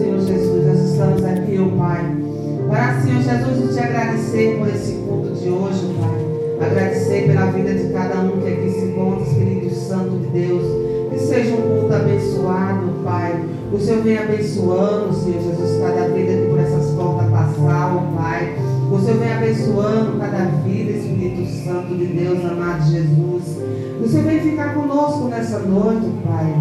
Senhor Jesus, nós estamos aqui, ó Pai. Para, Senhor Jesus, te agradecer por esse culto de hoje, Pai. Agradecer pela vida de cada um que aqui se encontra, Espírito Santo de Deus. Que seja um culto abençoado, Pai. O Senhor vem abençoando, Senhor Jesus, cada vida que por essas portas passar, ó Pai. O Senhor vem abençoando cada vida, Espírito Santo de Deus, amado Jesus. O Senhor vem ficar conosco nessa noite, Pai.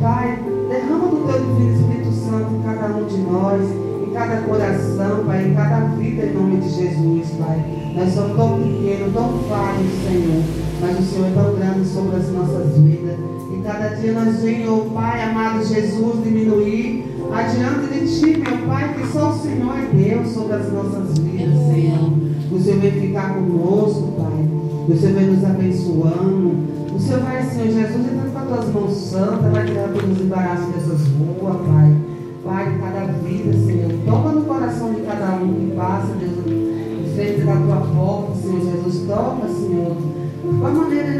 Pai, derrama do teu divino Espírito Santo em cada um de nós, em cada coração, Pai, em cada vida, em nome de Jesus, Pai. Nós somos tão pequenos, tão falhos, Senhor, mas o Senhor é tão grande sobre as nossas vidas. E cada dia nós venhamos, Pai, amado Jesus, diminuir adiante de Ti, meu Pai, que só o Senhor é Deus sobre as nossas vidas, Senhor. O Senhor vem ficar conosco, Pai. O Senhor vem nos abençoando. O Senhor vai, Senhor Jesus, entrando com as tuas mãos santas, vai tirar todos os embaraços dessas ruas, Pai. Pai, cada vida, Senhor. Toca no coração de cada um que passa, Deus, frente da tua porta, Senhor Jesus. Toca, Senhor, de uma maneira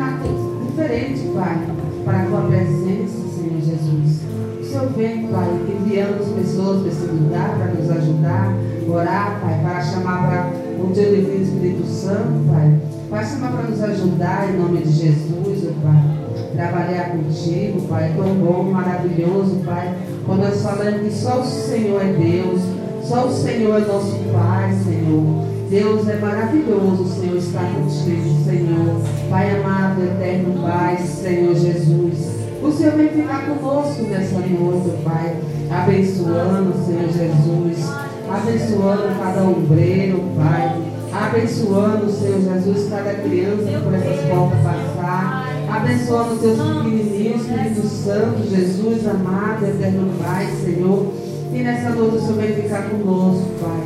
diferente, Pai, para a tua presença, Senhor Jesus. O Senhor vem, Pai, enviando as pessoas para esse lugar, para nos ajudar, orar, Pai, para chamar para o teu divino Espírito Santo, Pai. Pai, chamar para nos ajudar em nome de Jesus, oh Pai. Trabalhar contigo, Pai. Tão bom, maravilhoso, Pai. Quando nós falamos que só o Senhor é Deus, só o Senhor é nosso Pai, Senhor. Deus é maravilhoso, o Senhor está contigo, Senhor. Pai amado, eterno Pai, Senhor Jesus. O Senhor vem ficar conosco nessa noite, Pai. Abençoando, Senhor Jesus. Abençoando cada ombreiro, Pai. Abençoando, Senhor Jesus, cada criança que por essas portas passar. Abençoando teus pequenininhos, Espírito Santo, Jesus amado, eterno Pai, Senhor. E nessa noite o Senhor vem ficar conosco, Pai.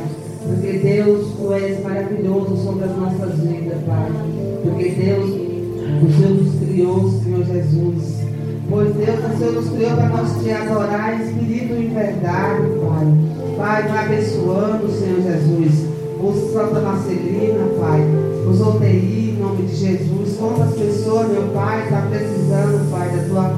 Porque Deus, Tu és maravilhoso sobre as nossas vidas, Pai. Porque Deus, o Senhor nos criou, Senhor Jesus. Pois Deus, o Senhor nos criou para nós te adorar espírito em verdade, Pai. Pai, nos abençoando, Senhor Jesus. O Santa Marcelina, Pai. Os UTI, em nome de Jesus. Quantas pessoas, meu Pai, está precisando, Pai, da tua,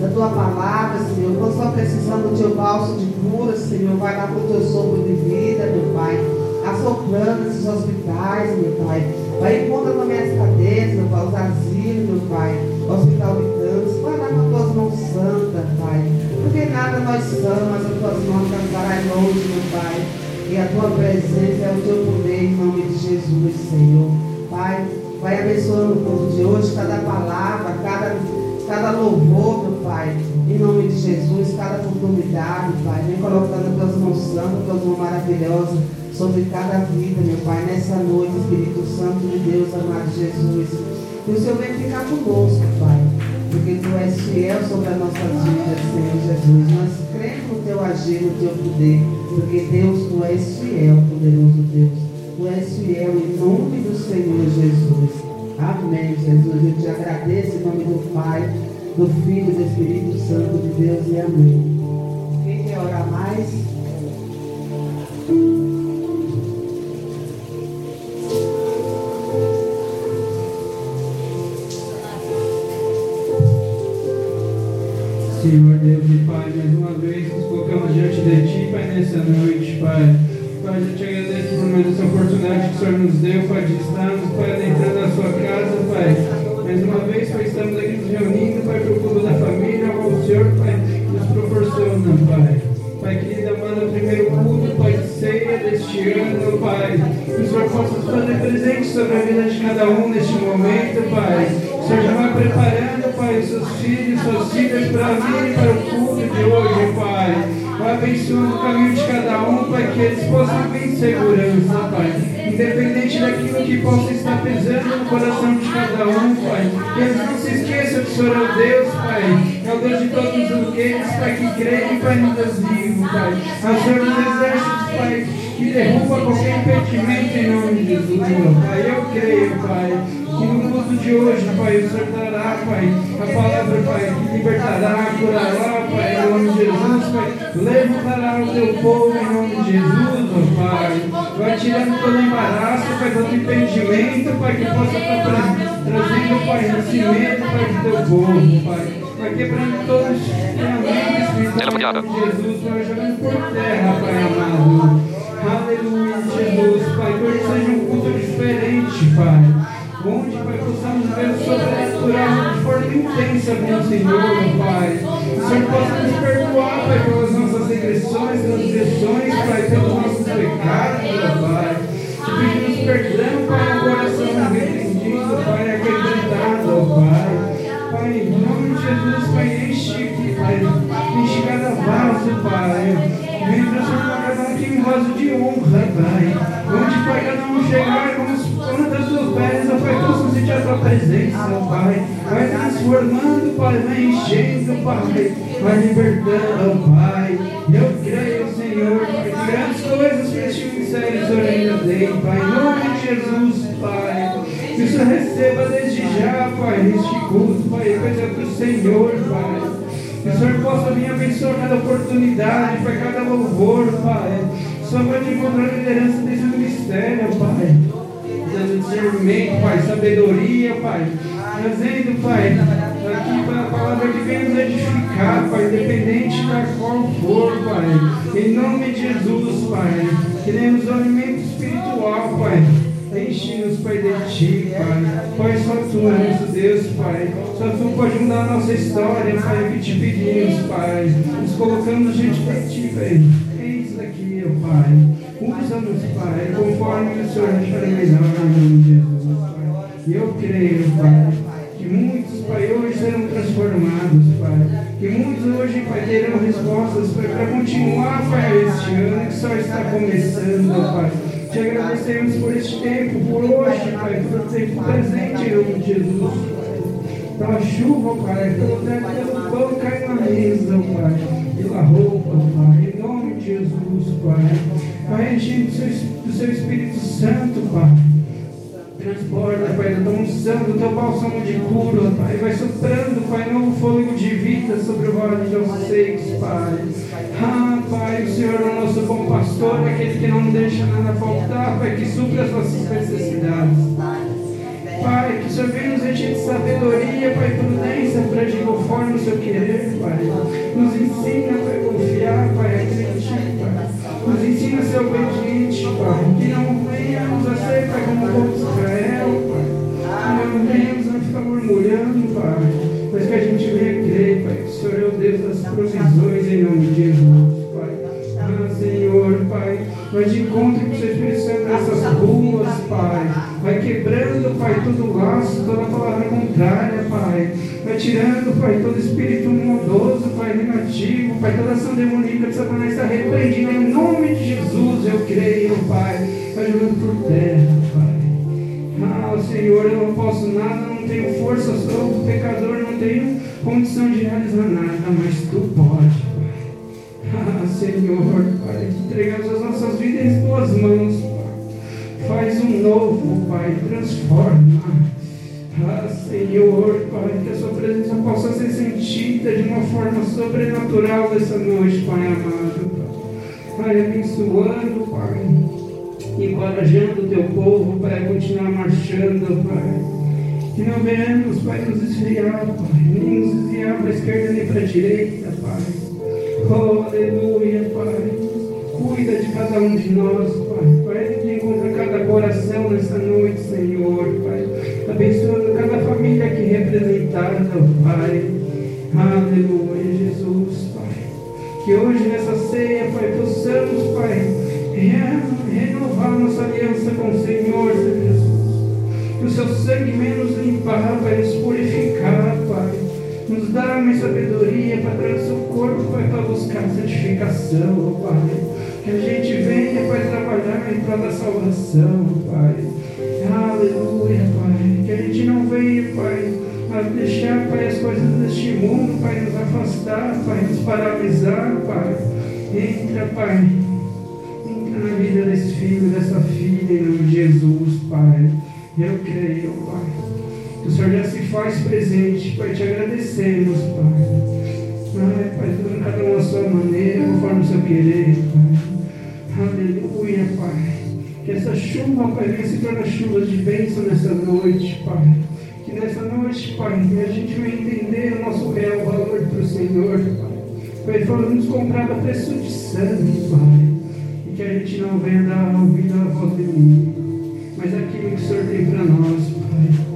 da tua palavra, Senhor. Quantos estão precisando do teu balso de cura, Senhor. Vai dar com o teu sopro de vida, meu Pai. Assoprando esses hospitais, meu Pai. Vai encontrar também as cadeias, meu Pai, os asilos, meu Pai. Hospital de. Vai dar com as tuas mãos santas, Pai. Porque nada nós somos, as tuas mãos cantarás longe, meu Pai. E a tua presença é o teu poder em nome de Jesus, Senhor. Pai, vai abençoando o povo de hoje, cada palavra, cada, cada louvor, meu Pai. Em nome de Jesus, cada oportunidade, Pai. Vem colocando as tuas mãos santas, tuas mãos maravilhosas sobre cada vida, meu Pai, nessa noite, Espírito Santo de Deus, amado Jesus. Que o Senhor venha ficar conosco, Pai, porque Tu és fiel sobre as nossas vidas, Senhor Jesus. Nós cremos no Teu agir, no Teu poder, porque Deus, Tu és fiel, poderoso Deus. Tu és fiel em nome do Senhor Jesus. Amém, Jesus. Eu te agradeço em nome do Pai, do Filho e do Espírito Santo de Deus e amém. Quem quer orar mais? Senhor Deus e Pai, mais uma vez nos colocamos nessa noite, Pai. Pai, eu te agradeço por mais essa oportunidade que o Senhor nos deu, Pai, de estarmos, Pai, adentrando na Sua casa, Pai. Mais uma vez, Pai, estamos aqui nos reunindo, Pai, para o culto da família, ao Senhor, Pai, nos proporciona, Pai. Pai querido, manda o primeiro culto, Pai, de ceia deste ano, Pai. Que o Senhor possa fazer presente sobre a vida de cada um neste momento, Pai. O Senhor já vai preparando, Pai, seus filhos, suas filhas para virem para abençoando o caminho de cada um, Pai, que eles possam vir em segurança, Pai. Independente daquilo que possa estar pesando no coração de cada um, Pai. Que eles não se esqueçam que o Senhor é o Deus, Pai. É o Deus de todos os aqueles, Pai, que creem Pai, no Deus vivo, Pai. É o Senhor dos exércitos, Pai, que derruba qualquer impedimento em nome de Jesus, Pai. Eu creio, Pai. Que no culto de hoje, Pai, o Senhor dará, Pai, a palavra, Pai, que libertará, curará, nome de Jesus, Pai. Levantará o teu povo em nome de Jesus, ó Pai. Vai tirando todo embaraço, Pai, todo impedimento, Pai, que possa estar tra trazendo, Pai, nascimento, Pai, do teu povo, Pai. Vai quebrando todos os treinamentos, Espírito Jesus, Pai, jogando por terra, Pai amado. Aleluia, Jesus, Pai, que hoje seja um culto diferente, Pai. Onde, Pai, possamos ver o sobrenatural de forma intensa, meu Senhor, Pai. O Senhor possa nos perdoar, Pai, pelas nossas regressões, transgressões, Pai, pelos nossos pecados, Pai. Te pedimos perdão, Pai, o coração arrependido, Pai, acreditado, Pai. Pai, em nome de Jesus, Pai, enche, Pai, enche cada vaso, Pai. Vem transformar cada um aqui em vaso de honra, Pai. Onde, Pai, cada um chegar como as plantas dos pés, ó Pai, possam sentir a Tua presença, Pai. Vai transformando, Pai, vai enchendo, Pai. Vai libertando, Pai. Eu creio, Senhor, que grandes coisas para este ministério Senhor ainda tem, Pai. Em nome de Jesus, Pai. Que o Senhor receba desde já, Pai, este culto, Pai, coisa para o Senhor, Pai. Que o Senhor possa vir abençoar cada oportunidade, Pai, cada louvor, Pai. Só pode encontrar liderança desse ministério, Pai. Dando discernimento, Pai, sabedoria, Pai. Trazendo, Pai, aqui para a palavra que vem nos edificar, Pai, independente da qual for, Pai. Em nome de Jesus, Pai. Queremos alimento espiritual, Pai. Enche-nos, Pai, de Ti, Pai. Pai, só Tu, nosso Deus, Pai. Só Tu pode mudar a nossa história, Pai, que te pedimos, Pai. Nos colocamos diante de Ti, Pai. Eis aqui, ó Pai. Usa-nos, Pai, conforme o Senhor achar melhor, em nome de Jesus, Pai. Eu creio, Pai, que muitos, Pai, hoje serão transformados, Pai. Que muitos hoje, Pai, terão respostas, Pai, para continuar, Pai, este ano que só está começando, Pai. Te agradecemos por este tempo, por hoje, Pai, por tempo presente em Jesus. Pela chuva, Pai, pelo teto, pelo pão cai na mesa, Pai, pela roupa, Pai, em nome de Jesus, Pai. Pai, enche do seu, do seu Espírito Santo, Pai. Transporta, Pai, da tua unção, do teu bálsamo de cura, Pai. Vai soprando, Pai, novo fôlego de vida sobre o vale de Osseis, Pai. Ah, Pai, o Senhor é o nosso bom pastor, aquele que não deixa nada faltar, Pai, que supra as nossas necessidades. Pai, que o Senhor venha nos encher de sabedoria, Pai, prudência para agir conforme o seu querer, Pai. Nos ensina, Pai, a confiar, Pai, acreditar, Pai. Nos ensina a ser obediente, Pai. Que não venhamos a ser, como povo de Israel, Pai. Que não venhamos a ficar murmurando, Pai. Mas que a gente venha crer, Pai, o Senhor é o Deus das provisões em nome de Jesus, Pai. Ah, Senhor, Pai, vai de encontro com o seu Espírito Santo nessas ruas, Pai. Vai quebrando, Pai, todo laço, toda palavra contrária, Pai. Vai tirando, Pai, todo espírito maldoso, Pai, toda ação demoníaca de Satanás está repreendida em nome de Jesus, eu creio, Pai. Vai jogando por terra, Pai. Ah, Senhor, eu não posso nada, não tenho força, sou pecador, não tenho condição de realizar nada, mas Tu pode, Pai. Ah, Senhor, Pai, entregamos as nossas vidas em Tuas mãos, Pai. Faz um novo, Pai, transforma. Ah, Senhor, Pai, que a Sua presença possa ser sentida de uma forma sobrenatural nessa noite, Pai amado. Pai, abençoando, Pai encorajando o teu povo para continuar marchando, Pai. Que não venhamos, Pai, nos esfriar, Pai, nem nos desviar para a esquerda nem para a direita, Pai. Oh, aleluia, Pai. Cuida de cada um de nós, Pai. Pai, que encontra cada coração nessa noite, Senhor, Pai. Abençoando família aqui representada, Pai. Aleluia, Jesus, Pai. Que hoje nessa ceia, Pai, possamos, Pai, renovar nossa aliança com o Senhor, Jesus. Que o seu sangue venha nos limpar, Pai, nos purificar, Pai. Nos dar uma sabedoria para trazer o seu corpo, Pai, para buscar santificação, Pai. Que a gente venha, Pai, trabalhar em prol da salvação, Pai. Deste mundo, Pai, nos afastar, Pai, nos paralisar, Pai. Entra, Pai na vida desse filho, dessa filha, em nome de Jesus, Pai. Eu creio, Pai. Que o Senhor já se faz presente, Pai. Te agradecemos, Pai. Ai, Pai, tudo cada um à sua maneira, conforme o seu querer, Pai. Aleluia, Pai. Que essa chuva, Pai, venha se tornar chuva de bênção nessa noite, Pai. Que nessa noite, Pai, a gente vai entender o nosso real valor para o Senhor, Pai. Pai, nos comprado a preço de sangue, Pai. E que a gente não venha dar ouvido à voz do inimigo, mas aquilo que o Senhor tem para nós, Pai.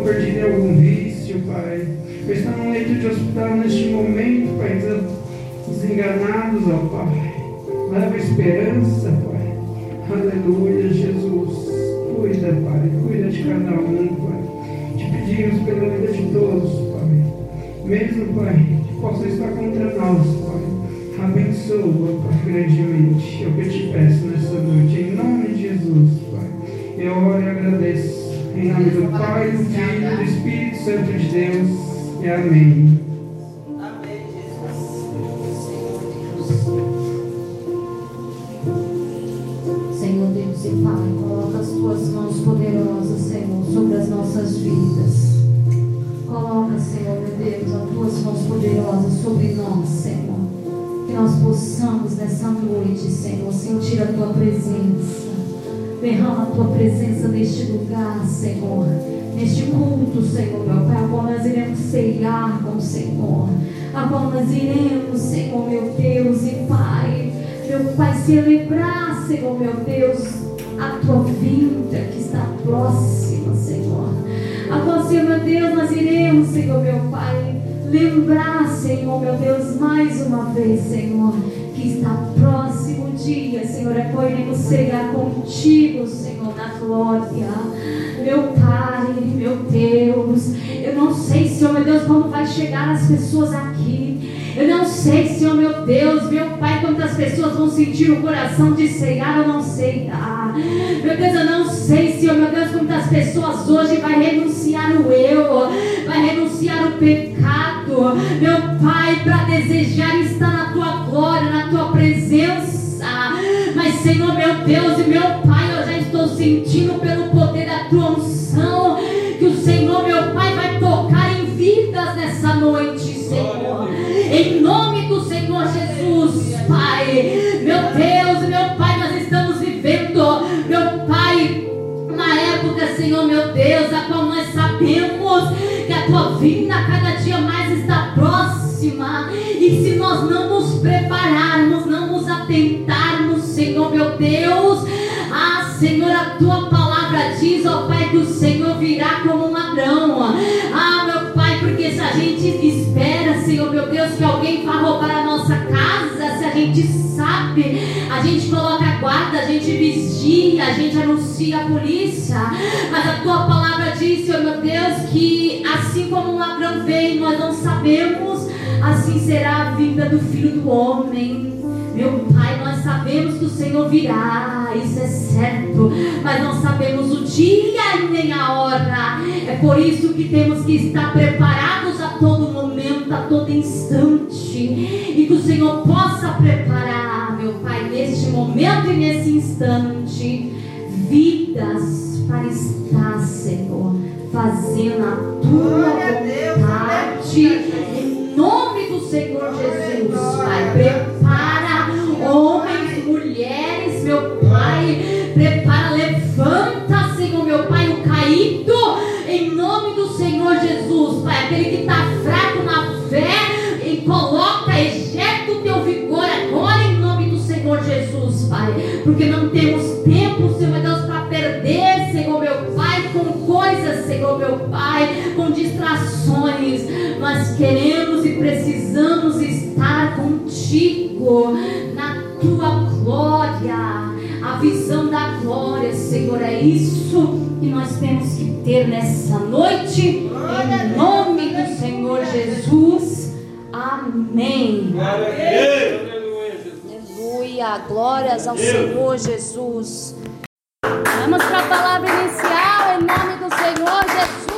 Estão perdidos em algum vício, Pai. Ou estão no leito de hospital neste momento, Pai, desenganados, ó Pai. Leva esperança, Pai. Aleluia, Jesus. Cuida, Pai. Cuida de cada um, Pai. Te pedimos pela vida de todos, Pai. Mesmo, Pai, possa estar contra nós, Pai. Abençoa, Pai, grandemente. É o que eu te peço nessa noite, em nome de Jesus, Pai. Eu oro e agradeço. Em nome do Pai, do Filho e do Espírito Santo de Deus. E amém. Senhor Deus e Pai, coloca as tuas mãos poderosas, Senhor, sobre as nossas vidas. Coloca, Senhor, meu Deus, as tuas mãos poderosas sobre nós, Senhor. Que nós possamos nessa noite, Senhor, sentir a. Derrama a tua presença neste lugar, Senhor. Neste culto, Senhor, meu Pai, a qual nós iremos ceiar com o Senhor. A qual nós iremos, Senhor, meu Deus e Pai. Meu Pai, celebrar, Senhor, meu Deus, a tua vinda que está próxima, Senhor. A Senhor, meu Deus, nós iremos, Senhor, meu Pai, lembrar, Senhor, meu Deus, mais uma vez, Senhor, que está próximo dia, Senhor, é qual iremos cegar contigo, Senhor, na glória. Meu Pai, meu Deus, eu não sei, Senhor, meu Deus, como vai chegar as pessoas aqui. Eu não sei, Senhor, meu Deus, meu Pai, quantas pessoas vão sentir o coração de ceiar, eu não sei, tá? Meu Deus, eu não sei, Senhor, meu Deus, quantas pessoas hoje vai renunciar o eu, vai renunciar o pecado, meu Pai, para desejar estar na tua glória, na tua presença. Mas, Senhor, meu Deus e meu Pai, eu já estou sentindo pelo poder da tua unção que o Senhor, meu Pai, vai tocar em vidas nessa noite, Senhor. Em nome do Senhor Jesus, Pai. Meu Deus, meu Pai, nós estamos vivendo, meu Pai, uma época, Senhor, meu Deus, a qual nós sabemos vinda cada dia mais está próxima. E se nós não nos prepararmos, não nos atentarmos, Senhor, meu Deus, ah, Senhor, a tua palavra diz, ó Pai, vigia, a gente anuncia a polícia. Mas a tua palavra diz, Senhor, meu Deus, que assim como um ladrão vem, nós não sabemos, assim será a vinda do Filho do Homem. Meu Pai, nós sabemos que o Senhor virá, isso é certo, mas não sabemos o dia e nem a hora. É por isso que temos que estar preparados a todo momento, a todo instante, e que o Senhor possa preparar, meu Pai, neste momento instante, vidas para estar, Senhor, fazendo a tua vontade, é isso que nós temos que ter nessa noite. Em nome do Senhor Jesus. Amém. Aleluia. Glórias ao Senhor Jesus. Vamos para a palavra inicial em nome do Senhor Jesus.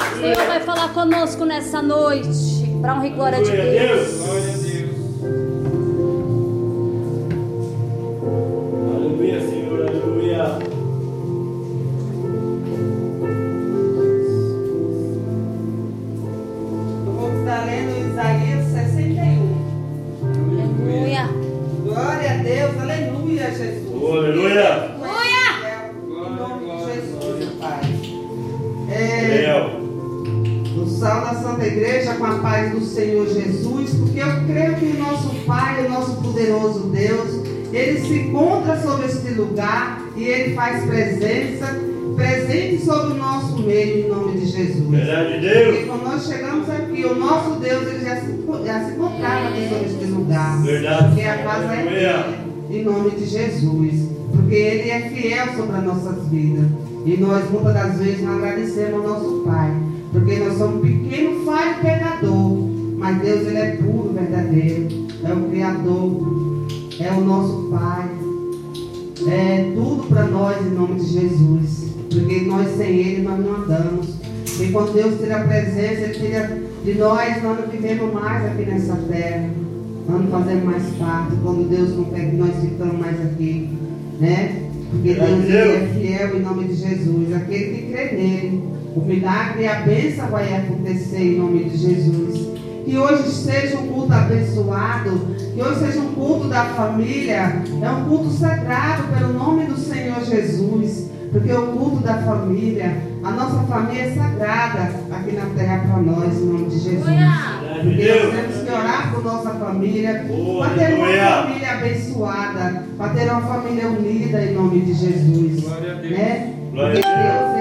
O Senhor vai falar conosco nessa noite. Para honra e glória de Deus. Sal da Santa Igreja com a paz do Senhor Jesus, porque eu creio que o nosso Pai, o nosso poderoso Deus, ele se encontra sobre este lugar e ele faz presença, presente sobre o nosso meio, em nome de Jesus. Verdade de Porque Deus. quando nós chegamos aqui, o nosso Deus ele já se, já se encontrava aqui sobre este lugar. Verdade. Porque a casa é dele, em nome de Jesus. Porque ele é fiel sobre as nossas vidas. E nós muitas das vezes não agradecemos ao nosso Pai. Porque nós somos um pequeno falho pecador. Mas Deus ele é puro, verdadeiro. É o Criador. É o nosso Pai. É tudo para nós em nome de Jesus. Porque nós sem Ele nós não andamos. E quando Deus tira a presença, Ele tira de nós, nós não vivemos mais aqui nessa terra. Nós não fazemos mais parte. Quando Deus não quer que nós ficamos mais aqui. Né? Porque Deus ele é fiel em nome de Jesus. Aquele que crê nele. O milagre e a bênção vai acontecer em nome de Jesus. Que hoje seja um culto abençoado. Que hoje seja um culto da família. É um culto sagrado pelo nome do Senhor Jesus. Porque o culto da família, a nossa família é sagrada aqui na terra para nós, em nome de Jesus. Porque nós Deus. temos que orar por nossa família, para ter uma família abençoada, para ter uma família unida em nome de Jesus. Glória a Deus. Né? Glória a Deus é.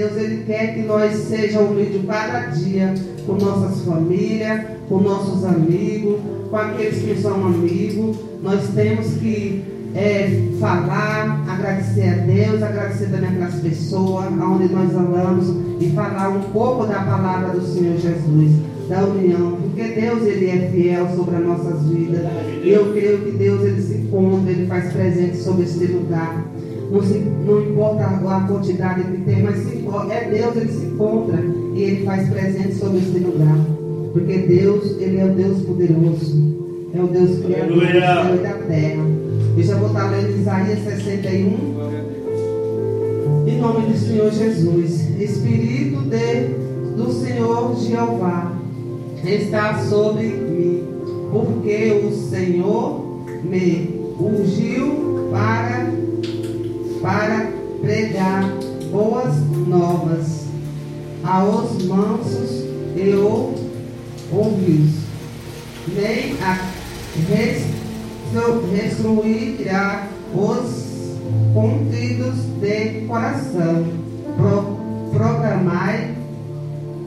Deus ele quer que nós sejamos unidos cada dia com nossas famílias, com nossos amigos, com aqueles que são amigos. Nós temos que é, falar, agradecer a Deus, agradecer também aquelas pessoas aonde nós andamos e falar um pouco da palavra do Senhor Jesus, da união, porque Deus ele é fiel sobre as nossas vidas. E eu creio que Deus ele se encontra, ele faz presente sobre este lugar. Não, se- não importa a quantidade que tem, mas se, impo- é Deus, ele se encontra e ele faz presente sobre este lugar. Porque Deus, ele é o Deus poderoso. É o Deus criador do Aleluia. céu e da terra. Eu já vou estar lendo Isaías 61. Glória a Deus. Em nome do Senhor Jesus, Espírito de, do Senhor Jeová está sobre mim, porque o Senhor me ungiu para, para pregar boas novas aos mansos e ouvidos, nem a restruirá os contidos de coração. Pro, proclamai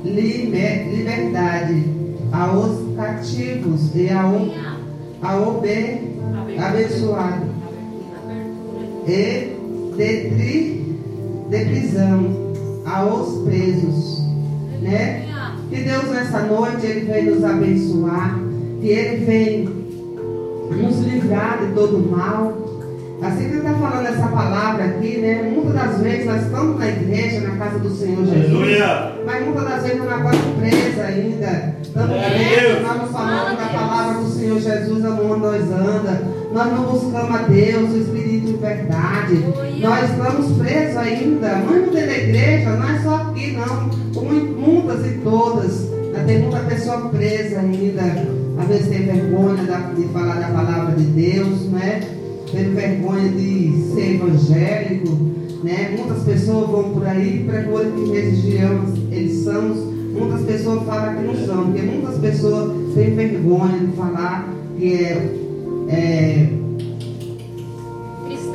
liber- liberdade aos cativos e ao, ao be- abençoado e de, tri, de prisão aos presos. Né? Que Deus nessa noite Ele vem nos abençoar, que Ele vem nos livrar de todo mal. Assim que Ele está falando essa palavra aqui, né? Muitas das vezes nós estamos na igreja, na casa do Senhor Jesus. Aleluia. Mas muitas das vezes nós estamos presos ainda. Estamos a presos, nós não falamos da palavra do Senhor Jesus aonde nós anda. Nós não buscamos a Deus, o Espírito de verdade. Nós estamos presos ainda. Dentro da igreja, não é só aqui não. Muitas e todas. Tem muita pessoa presa ainda. Às vezes tem vergonha de falar da palavra de Deus, né? Tem vergonha de ser evangélico, né? Muitas pessoas vão por aí para coisa que religião eles são. Muitas pessoas falam que não são, porque muitas pessoas têm vergonha de falar que é, é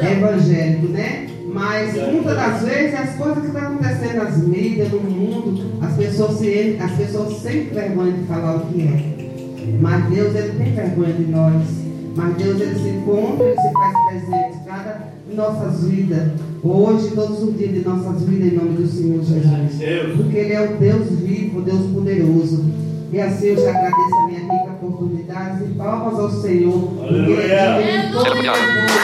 é evangélico, né? Mas muitas das vezes as coisas que estão acontecendo nas mídias, no mundo, as pessoas, se, as pessoas sentem vergonha de falar o que é. Mas Deus ele tem vergonha de nós. Mas Deus ele se encontra, ele se faz presente em cada em nossas vidas. Hoje, todos os dias de nossas vidas, em nome do Senhor Jesus. Porque Ele é o Deus vivo, o Deus poderoso. E assim eu te agradeço a minha rica oportunidade e palmas ao Senhor. Aleluia! Ele é todo é é Aleluia.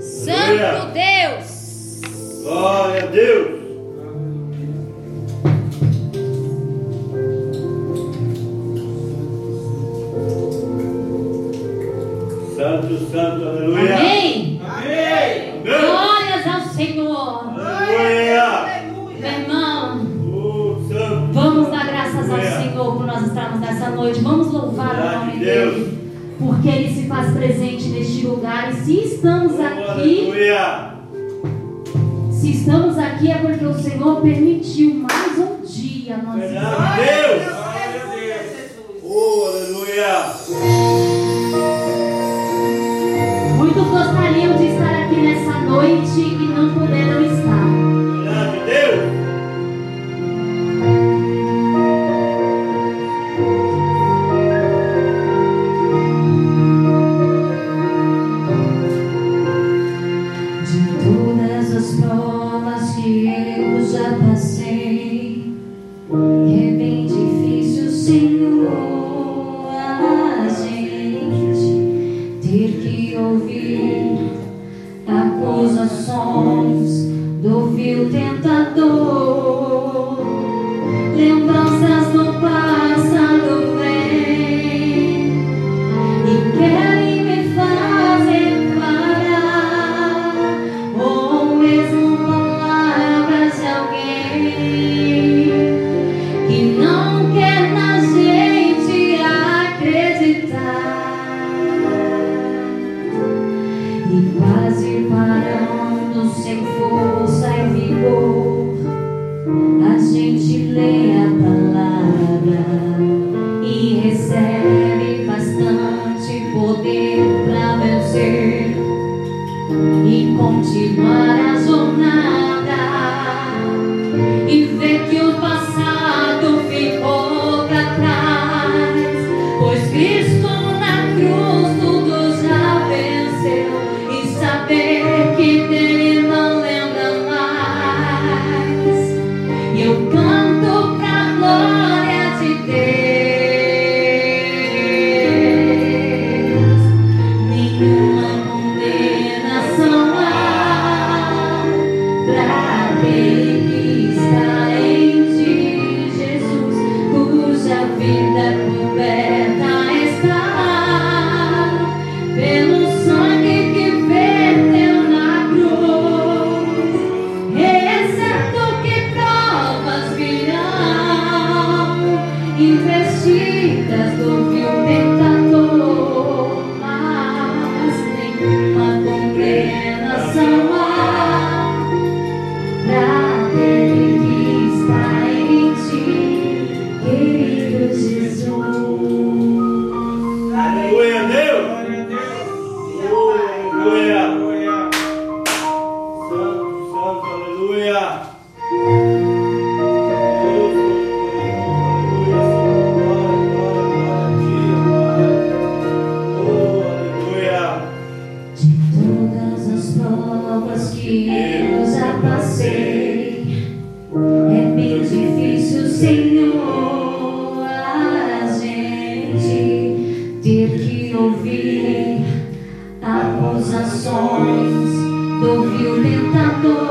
Jesus. Santo Deus! Glória a Deus! Santo, aleluia. Amém. Amém. Glórias ao Senhor. Aleluia. Meu irmão, uh, vamos dar graças ao Senhor por nós estarmos nessa noite. Vamos louvar o nome dele. Porque ele se faz presente neste lugar. E se estamos oh, aqui. Se estamos aqui é porque o Senhor permitiu mais um dia nós os ações do fio tentador. Senhor, a gente ter que ouvir acusações do violentador.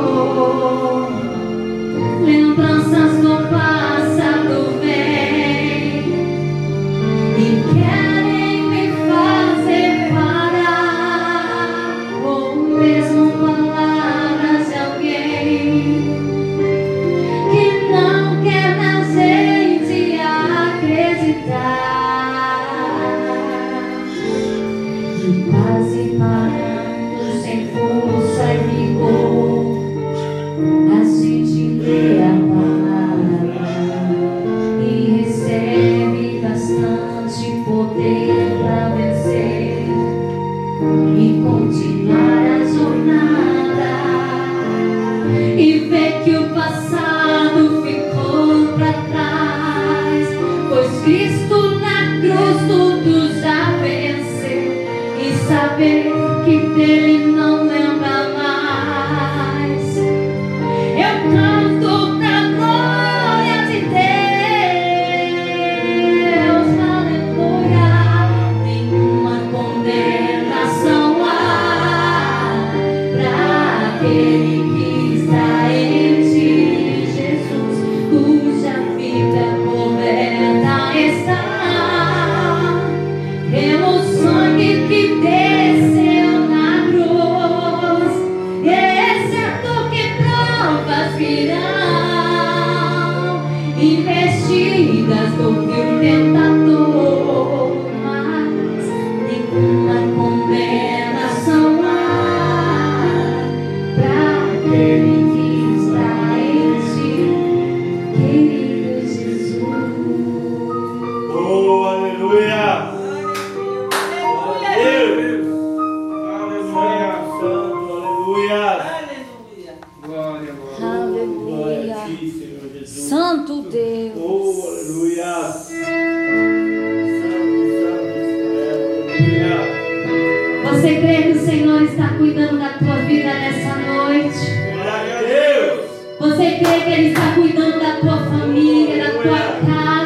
Você crê que o Senhor está cuidando da tua vida nessa noite? Glória a Deus! Você crê que Ele está cuidando da tua família, da tua casa?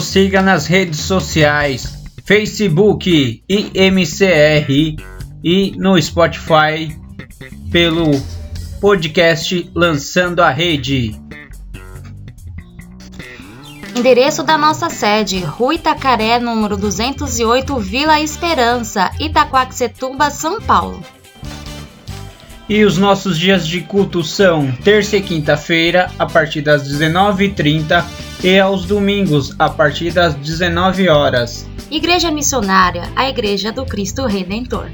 nos siga nas redes sociais, Facebook IMCR e no Spotify pelo podcast Lançando a Rede. Endereço da nossa sede, Rua Itacaré, número 208, Vila Esperança, Itaquaquecetuba, São Paulo. E os nossos dias de culto são terça e quinta-feira, a partir das 19h30 e aos domingos, a partir das 19 horas. Igreja Missionária, a Igreja do Cristo Redentor.